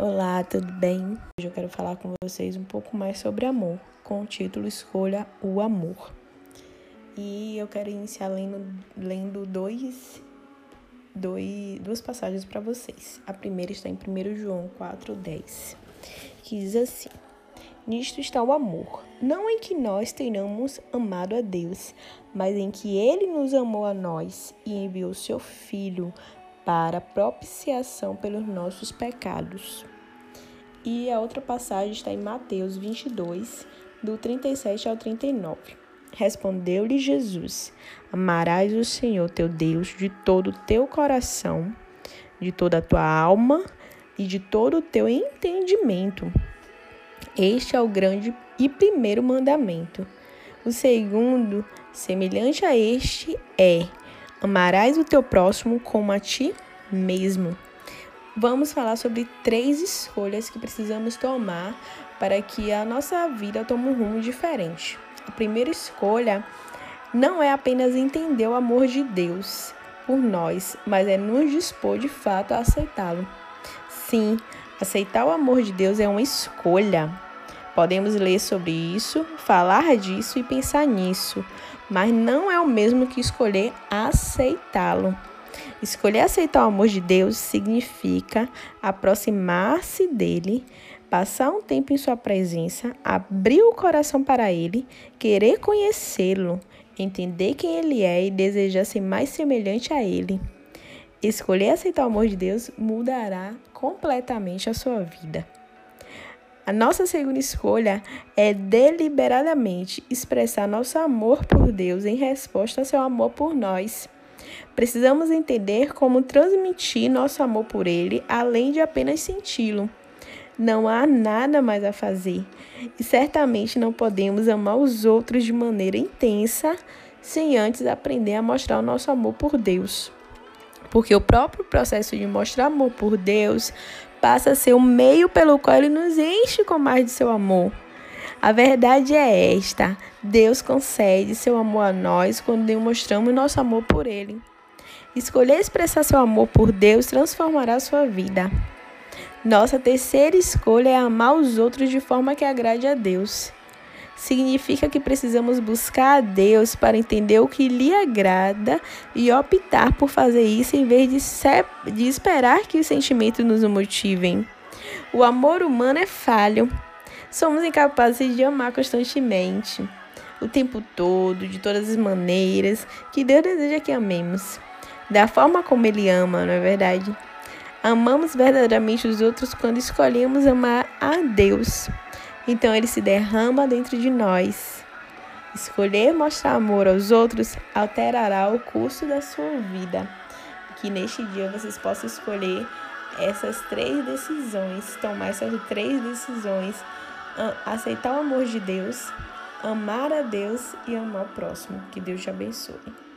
Olá, tudo bem? Hoje eu quero falar com vocês um pouco mais sobre amor, com o título Escolha o Amor. E eu quero iniciar lendo, lendo dois, dois, duas passagens para vocês. A primeira está em 1 João 4,10, que diz assim: Nisto está o amor, não em que nós tenhamos amado a Deus, mas em que Ele nos amou a nós e enviou seu Filho para propiciação pelos nossos pecados. E a outra passagem está em Mateus 22, do 37 ao 39. Respondeu-lhe Jesus: Amarás o Senhor teu Deus de todo o teu coração, de toda a tua alma e de todo o teu entendimento. Este é o grande e primeiro mandamento. O segundo, semelhante a este, é: Amarás o teu próximo como a ti mesmo. Vamos falar sobre três escolhas que precisamos tomar para que a nossa vida tome um rumo diferente. A primeira escolha não é apenas entender o amor de Deus por nós, mas é nos dispor de fato a aceitá-lo. Sim, aceitar o amor de Deus é uma escolha. Podemos ler sobre isso, falar disso e pensar nisso, mas não é o mesmo que escolher aceitá-lo. Escolher aceitar o amor de Deus significa aproximar-se dele, passar um tempo em sua presença, abrir o coração para ele, querer conhecê-lo, entender quem ele é e desejar ser mais semelhante a ele. Escolher aceitar o amor de Deus mudará completamente a sua vida. A nossa segunda escolha é deliberadamente expressar nosso amor por Deus em resposta ao seu amor por nós. Precisamos entender como transmitir nosso amor por Ele, além de apenas senti-lo. Não há nada mais a fazer e certamente não podemos amar os outros de maneira intensa sem antes aprender a mostrar o nosso amor por Deus. Porque o próprio processo de mostrar amor por Deus passa a ser o meio pelo qual ele nos enche com mais de seu amor. A verdade é esta: Deus concede seu amor a nós quando demonstramos nosso amor por Ele. Escolher expressar seu amor por Deus transformará sua vida. Nossa terceira escolha é amar os outros de forma que agrade a Deus. Significa que precisamos buscar a Deus para entender o que lhe agrada e optar por fazer isso em vez de, de esperar que os sentimentos nos motivem. O amor humano é falho. Somos incapazes de amar constantemente, o tempo todo, de todas as maneiras que Deus deseja que amemos. Da forma como Ele ama, não é verdade? Amamos verdadeiramente os outros quando escolhemos amar a Deus. Então ele se derrama dentro de nós. Escolher mostrar amor aos outros alterará o curso da sua vida. Que neste dia vocês possam escolher essas três decisões, tomar essas três decisões, aceitar o amor de Deus, amar a Deus e amar o próximo. Que Deus te abençoe.